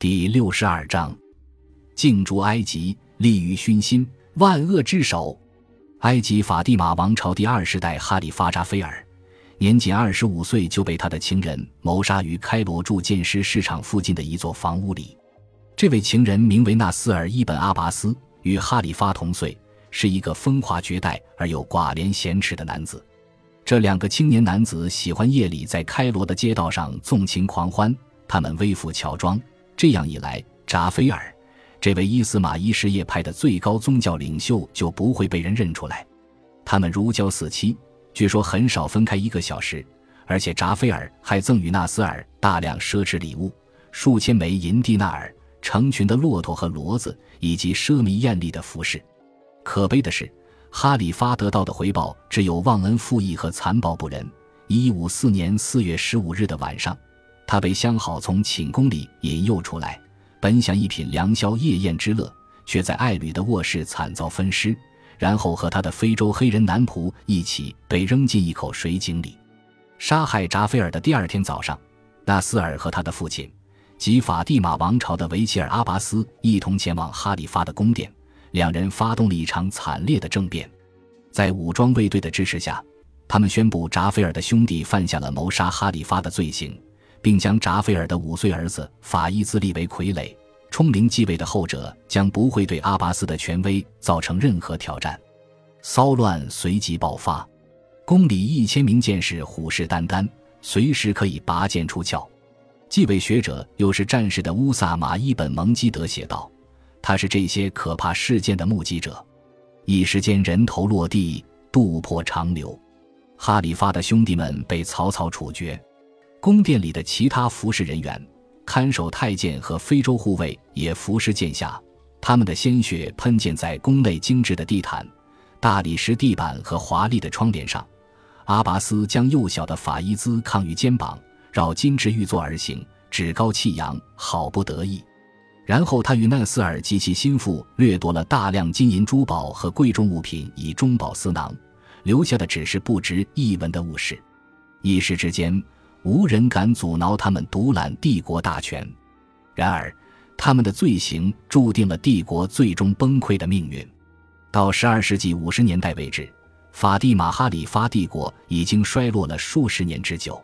第六十二章，进驻埃及，立于熏心，万恶之首。埃及法蒂玛王朝第二世代哈里发扎菲尔，年仅二十五岁就被他的情人谋杀于开罗铸剑师市场附近的一座房屋里。这位情人名为纳斯尔伊本阿拔斯，与哈里发同岁，是一个风华绝代而又寡廉鲜耻的男子。这两个青年男子喜欢夜里在开罗的街道上纵情狂欢，他们微服乔装。这样一来，扎菲尔这位伊斯马伊什叶派的最高宗教领袖就不会被人认出来。他们如胶似漆，据说很少分开一个小时，而且扎菲尔还赠予纳斯尔大量奢侈礼物，数千枚银蒂纳尔。成群的骆驼和骡子，以及奢靡艳丽的服饰。可悲的是，哈里发得到的回报只有忘恩负义和残暴不仁。一五四年四月十五日的晚上，他被相好从寝宫里引诱出来，本想一品良宵夜宴之乐，却在爱侣的卧室惨遭分尸，然后和他的非洲黑人男仆一起被扔进一口水井里。杀害扎菲尔的第二天早上，纳斯尔和他的父亲。及法蒂玛王朝的维齐尔阿拔斯一同前往哈里发的宫殿，两人发动了一场惨烈的政变。在武装卫队的支持下，他们宣布扎菲尔的兄弟犯下了谋杀哈里发的罪行，并将扎菲尔的五岁儿子法伊兹立为傀儡。冲灵继位的后者将不会对阿巴斯的权威造成任何挑战。骚乱随即爆发，宫里一千名剑士虎视眈眈，随时可以拔剑出鞘。既为学者又是战士的乌萨马伊本蒙基德写道：“他是这些可怕事件的目击者。”一时间人头落地，渡破长流。哈里发的兄弟们被草草处决，宫殿里的其他服侍人员、看守太监和非洲护卫也服侍剑下，他们的鲜血喷溅在宫内精致的地毯、大理石地板和华丽的窗帘上。阿拔斯将幼小的法伊兹抗于肩膀。绕金枝玉座而行，趾高气扬，好不得意。然后他与奈斯尔及其心腹掠夺了大量金银珠宝和贵重物品，以中饱私囊，留下的只是不值一文的物事。一时之间，无人敢阻挠他们独揽帝国大权。然而，他们的罪行注定了帝国最终崩溃的命运。到十二世纪五十年代为止，法蒂玛哈里发帝国已经衰落了数十年之久。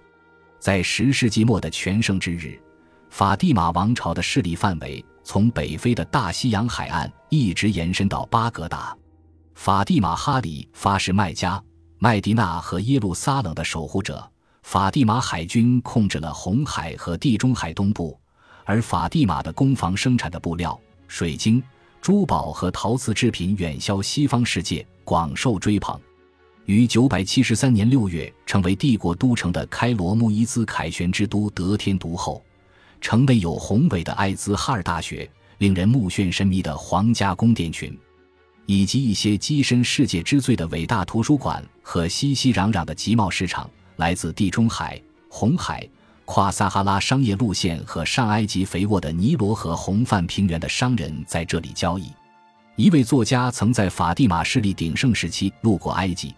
在十世纪末的全盛之日，法蒂玛王朝的势力范围从北非的大西洋海岸一直延伸到巴格达。法蒂玛哈里发是麦加、麦迪纳和耶路撒冷的守护者。法蒂玛海军控制了红海和地中海东部，而法蒂玛的工坊生产的布料、水晶、珠宝和陶瓷制品远销西方世界，广受追捧。于九百七十三年六月，成为帝国都城的开罗穆伊兹凯旋之都得天独厚，城内有宏伟的艾兹哈尔大学、令人目眩神迷的皇家宫殿群，以及一些跻身世界之最的伟大图书馆和熙熙攘攘的集贸市场。来自地中海、红海、跨撒哈拉商业路线和上埃及肥沃的尼罗河红泛平原的商人在这里交易。一位作家曾在法蒂玛势力鼎盛时期路过埃及。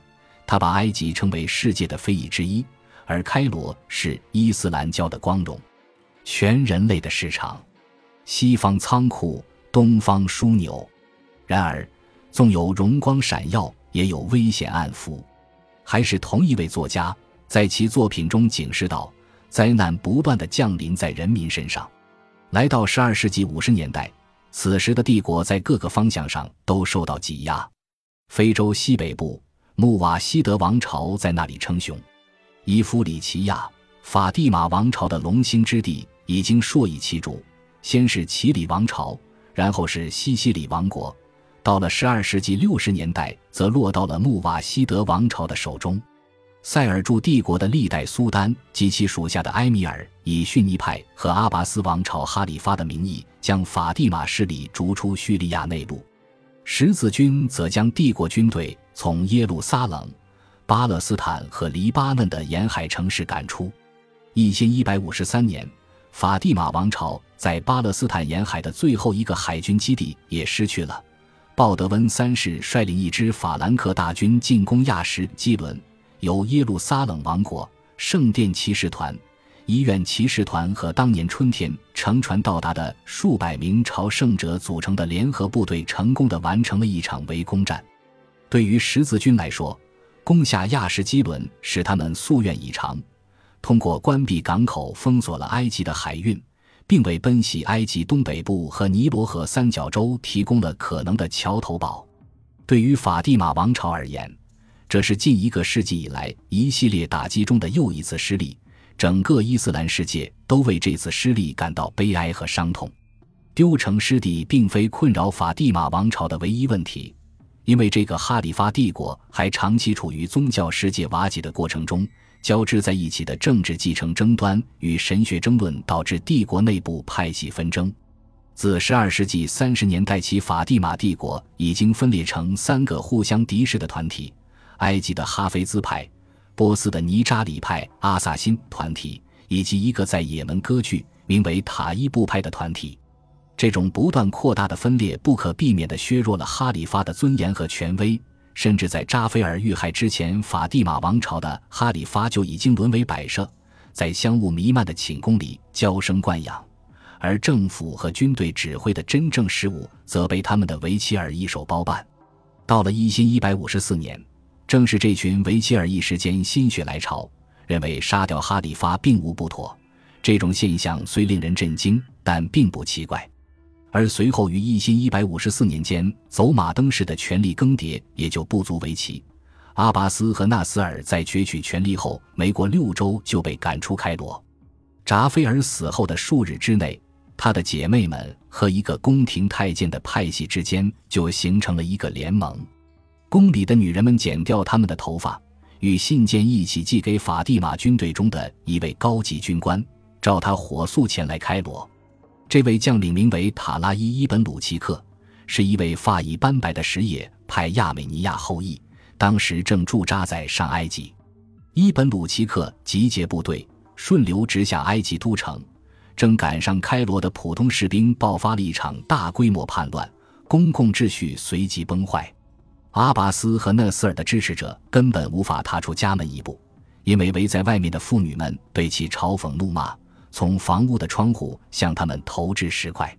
他把埃及称为世界的非遗之一，而开罗是伊斯兰教的光荣，全人类的市场，西方仓库，东方枢纽。然而，纵有荣光闪耀，也有危险暗伏。还是同一位作家在其作品中警示道：灾难不断的降临在人民身上。来到十二世纪五十年代，此时的帝国在各个方向上都受到挤压，非洲西北部。穆瓦希德王朝在那里称雄，伊夫里奇亚法蒂玛王朝的龙兴之地已经硕以其主。先是奇里王朝，然后是西西里王国，到了十二世纪六十年代，则落到了穆瓦希德王朝的手中。塞尔柱帝国的历代苏丹及其属下的埃米尔，以逊尼派和阿拔斯王朝哈里发的名义，将法蒂玛势力逐出叙利亚内陆。十字军则将帝国军队。从耶路撒冷、巴勒斯坦和黎巴嫩的沿海城市赶出。一千一百五十三年，法蒂玛王朝在巴勒斯坦沿海的最后一个海军基地也失去了。鲍德温三世率领一支法兰克大军进攻亚什基伦，由耶路撒冷王国圣殿骑士团医院骑士团和当年春天乘船到达的数百名朝圣者组成的联合部队，成功的完成了一场围攻战。对于十字军来说，攻下亚什基伦使他们夙愿以偿。通过关闭港口，封锁了埃及的海运，并为奔袭埃及东北部和尼罗河三角洲提供了可能的桥头堡。对于法蒂玛王朝而言，这是近一个世纪以来一系列打击中的又一次失利。整个伊斯兰世界都为这次失利感到悲哀和伤痛。丢城失地并非困扰法蒂玛王朝的唯一问题，因为这个哈里发帝国还长期处于宗教世界瓦解的过程中。交织在一起的政治继承争端与神学争论导致帝国内部派系纷争。自12世纪30年代起，法蒂玛帝国已经分裂成三个互相敌视的团体：埃及的哈菲兹派、波斯的尼扎里派阿萨辛团体，以及一个在也门割据、名为塔伊布派的团体。这种不断扩大的分裂不可避免地削弱了哈里发的尊严和权威。甚至在扎菲尔遇害之前，法蒂玛王朝的哈里发就已经沦为摆设，在香雾弥漫的寝宫里娇生惯养，而政府和军队指挥的真正事务则被他们的维齐尔一手包办。到了一新一百五十四年，正是这群维齐尔一时间心血来潮，认为杀掉哈里发并无不妥。这种现象虽令人震惊，但并不奇怪。而随后于一新一百五十四年间走马灯式的权力更迭也就不足为奇。阿拔斯和纳斯尔在攫取权力后，没过六周就被赶出开罗。扎菲尔死后的数日之内，他的姐妹们和一个宫廷太监的派系之间就形成了一个联盟。宫里的女人们剪掉他们的头发，与信件一起寄给法蒂玛军队中的一位高级军官，召他火速前来开罗。这位将领名为塔拉伊·伊本·鲁奇克，是一位发已斑白的什叶派亚美尼亚后裔，当时正驻扎在上埃及。伊本·鲁奇克集结部队，顺流直下埃及都城，正赶上开罗的普通士兵爆发了一场大规模叛乱，公共秩序随即崩坏。阿拔斯和纳斯尔的支持者根本无法踏出家门一步，因为围在外面的妇女们对其嘲讽怒骂。从房屋的窗户向他们投掷石块。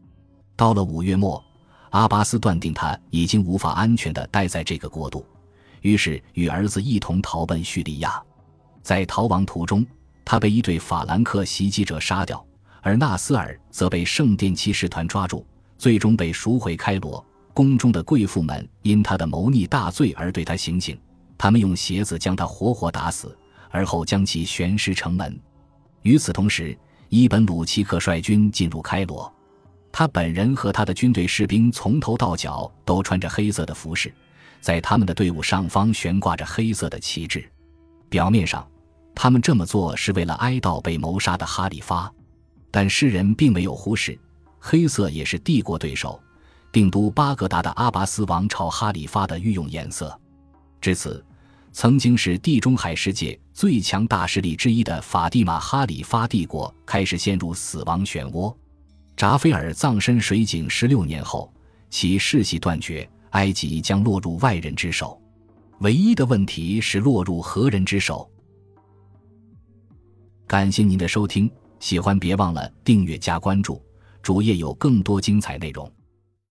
到了五月末，阿巴斯断定他已经无法安全地待在这个国度，于是与儿子一同逃奔叙利亚。在逃亡途中，他被一队法兰克袭击者杀掉，而纳斯尔则被圣殿骑士团抓住，最终被赎回开罗。宫中的贵妇们因他的谋逆大罪而对他行刑，他们用鞋子将他活活打死，而后将其悬尸城门。与此同时，伊本·鲁奇克率军进入开罗，他本人和他的军队士兵从头到脚都穿着黑色的服饰，在他们的队伍上方悬挂着黑色的旗帜。表面上，他们这么做是为了哀悼被谋杀的哈里发，但世人并没有忽视，黑色也是帝国对手定都巴格达的阿拔斯王朝哈里发的御用颜色。至此。曾经是地中海世界最强大势力之一的法蒂玛哈里发帝国开始陷入死亡漩涡。扎菲尔葬身水井十六年后，其世系断绝，埃及将落入外人之手。唯一的问题是落入何人之手？感谢您的收听，喜欢别忘了订阅加关注，主页有更多精彩内容。